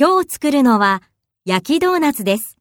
今日作るのは焼きドーナツです。